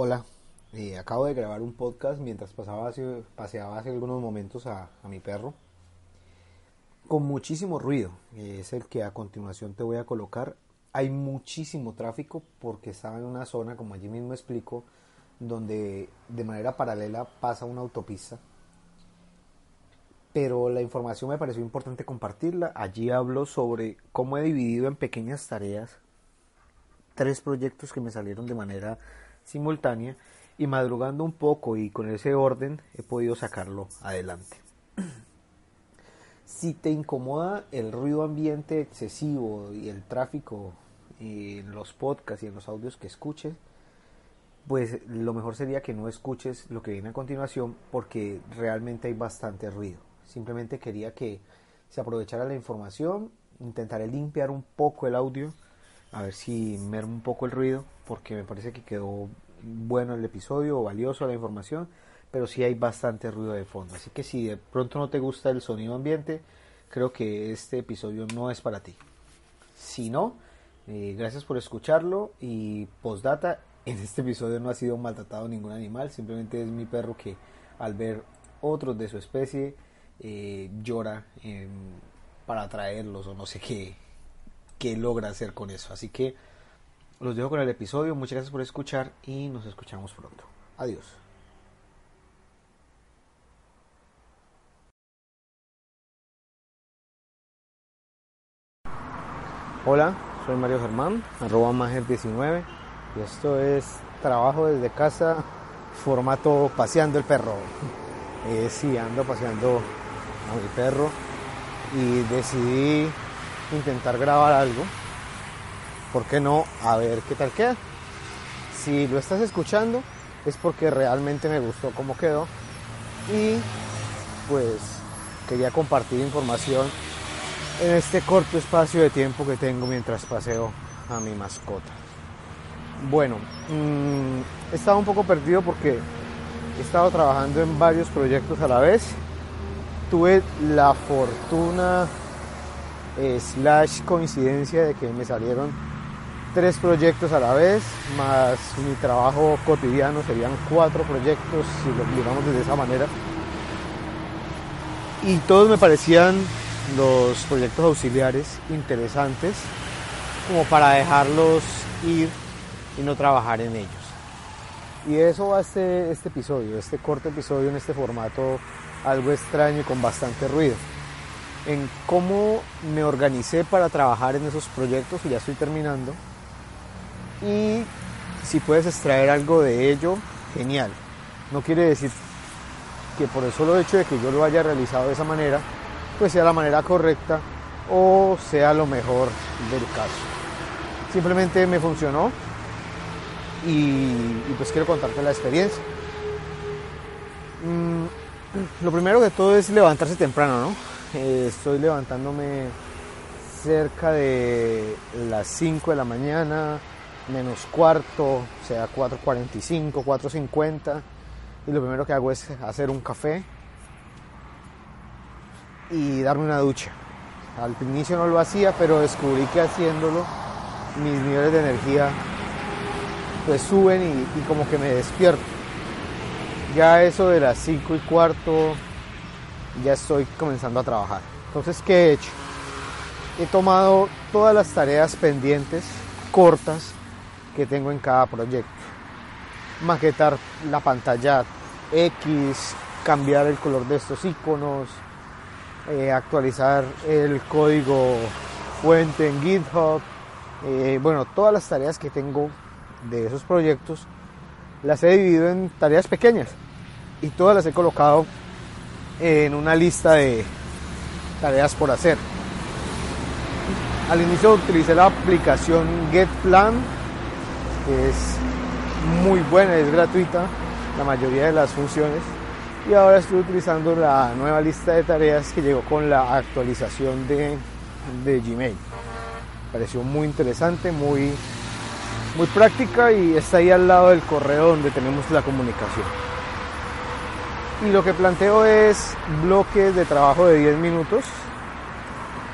Hola, eh, acabo de grabar un podcast mientras pasaba paseaba hace algunos momentos a, a, mi perro con muchísimo ruido. Es el que a continuación te voy a colocar. Hay muchísimo tráfico porque estaba en una zona, como allí mismo explico, donde de manera paralela pasa una autopista. Pero la información me pareció importante compartirla. Allí hablo sobre cómo he dividido en pequeñas tareas tres proyectos que me salieron de manera simultánea y madrugando un poco y con ese orden he podido sacarlo adelante. Si te incomoda el ruido ambiente excesivo y el tráfico en los podcasts y en los audios que escuches, pues lo mejor sería que no escuches lo que viene a continuación porque realmente hay bastante ruido. Simplemente quería que se aprovechara la información, intentaré limpiar un poco el audio, a ver si mermo un poco el ruido, porque me parece que quedó bueno el episodio, valioso la información, pero sí hay bastante ruido de fondo. Así que si de pronto no te gusta el sonido ambiente, creo que este episodio no es para ti. Si no, eh, gracias por escucharlo y postdata, en este episodio no ha sido maltratado ningún animal, simplemente es mi perro que al ver otros de su especie eh, llora para atraerlos o no sé qué, qué logra hacer con eso. Así que los dejo con el episodio, muchas gracias por escuchar y nos escuchamos pronto. Adiós. Hola, soy Mario Germán, arroba Mager19 y esto es trabajo desde casa, formato paseando el perro. Eh, sí, ando paseando a mi perro y decidí intentar grabar algo. ¿Por qué no? A ver qué tal queda. Si lo estás escuchando es porque realmente me gustó cómo quedó y pues quería compartir información en este corto espacio de tiempo que tengo mientras paseo a mi mascota. Bueno, mmm, he estado un poco perdido porque he estado trabajando en varios proyectos a la vez. Tuve la fortuna slash coincidencia de que me salieron tres proyectos a la vez, más mi trabajo cotidiano serían cuatro proyectos, si lo miramos desde esa manera. Y todos me parecían los proyectos auxiliares interesantes como para dejarlos ir y no trabajar en ellos. Y eso va este, este episodio, este corto episodio en este formato algo extraño y con bastante ruido. En cómo me organicé para trabajar en esos proyectos y ya estoy terminando. Y si puedes extraer algo de ello, genial. No quiere decir que por el solo hecho de que yo lo haya realizado de esa manera, pues sea la manera correcta o sea lo mejor del caso. Simplemente me funcionó y, pues quiero contarte la experiencia. Mm, lo primero de todo es levantarse temprano, ¿no? Eh, estoy levantándome cerca de las 5 de la mañana, menos cuarto, o sea, 4.45, 4.50. Y lo primero que hago es hacer un café y darme una ducha. Al inicio no lo hacía, pero descubrí que haciéndolo mis niveles de energía pues suben y, como que me despierto. Ya eso de las 5 y cuarto ya estoy comenzando a trabajar. Entonces, ¿qué he hecho? He tomado todas las tareas pendientes, cortas, que tengo en cada proyecto. Maquetar la pantalla X, cambiar el color de estos iconos, eh, actualizar el código fuente en GitHub. Eh, bueno, todas las tareas que tengo de esos proyectos las he dividido en tareas pequeñas y todas las he colocado en una lista de tareas por hacer. Al inicio utilicé la aplicación GetPlan, que es muy buena, es gratuita la mayoría de las funciones y ahora estoy utilizando la nueva lista de tareas que llegó con la actualización de, de Gmail. Pareció muy interesante, muy, muy práctica y está ahí al lado del correo donde tenemos la comunicación. Y lo que planteo es bloques de trabajo de 10 minutos.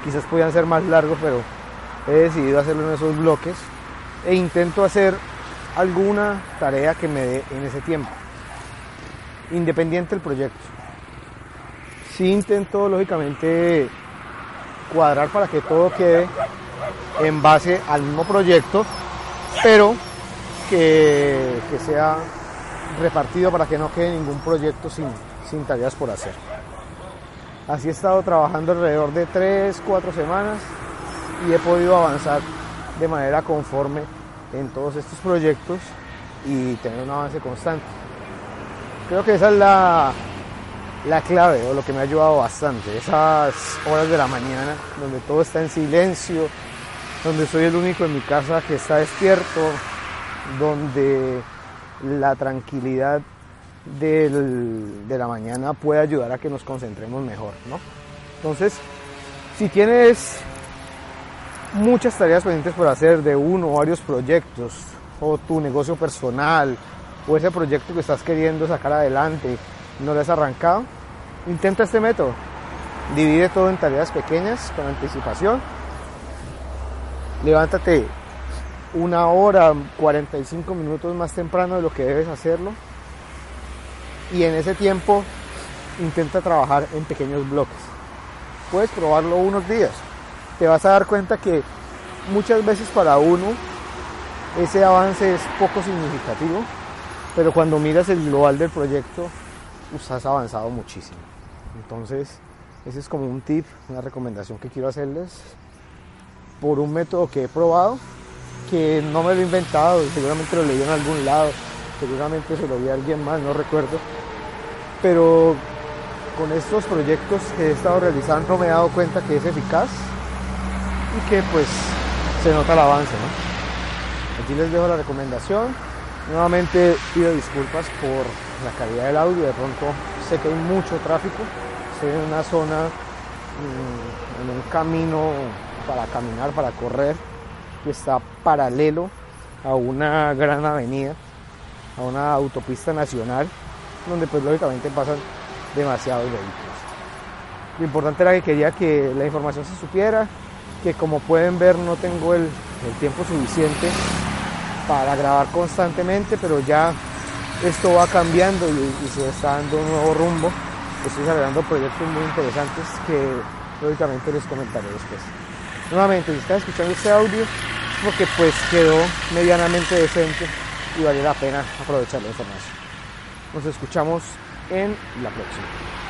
Quizás podían ser más largos, pero he decidido hacerlo en esos bloques. E intento hacer alguna tarea que me dé en ese tiempo independiente del proyecto. Sí intento lógicamente cuadrar para que todo quede en base al mismo proyecto, pero que, sea repartido para que no quede ningún proyecto sin, sin tareas por hacer. Así he estado trabajando alrededor de 3, 4 semanas y he podido avanzar de manera conforme en todos estos proyectos y tener un avance constante. Creo que esa es la, la clave o lo que me ha ayudado bastante. Esas horas de la mañana donde todo está en silencio, donde soy el único en mi casa que está despierto, donde la tranquilidad de la mañana puede ayudar a que nos concentremos mejor, ¿no? Entonces, si tienes muchas tareas pendientes por hacer de uno o varios proyectos, o tu negocio personal, o ese proyecto que estás queriendo sacar adelante no lo has arrancado, intenta este método. Divide todo en tareas pequeñas con anticipación. Levántate una hora, 45 minutos más temprano de lo que debes hacerlo. Y en ese tiempo intenta trabajar en pequeños bloques. Puedes probarlo unos días. Te vas a dar cuenta que muchas veces para uno ese avance es poco significativo pero cuando miras el global del proyecto, pues has avanzado muchísimo. Entonces, ese es como un tip, una recomendación que quiero hacerles por un método que he probado, que no me lo he inventado, seguramente lo leí en algún lado, seguramente se lo vi a alguien más, no recuerdo. Pero con estos proyectos que he estado realizando me he dado cuenta que es eficaz y que pues se nota el avance. ¿no? Aquí les dejo la recomendación Nuevamente pido disculpas por la calidad del audio, de pronto sé que hay mucho tráfico, estoy en una zona, mm, en un camino para caminar, para correr, que está paralelo a una gran avenida, a una autopista nacional, donde pues lógicamente pasan demasiados vehículos. Lo importante era que quería que la información se supiera, que como pueden ver no tengo el, tiempo suficiente para grabar constantemente, pero ya esto va cambiando y, se está dando un nuevo rumbo. Estoy generando proyectos muy interesantes que lógicamente les comentaré después. Nuevamente, si están escuchando este audio, porque pues quedó medianamente decente y vale la pena aprovechar la información. Nos escuchamos en la próxima.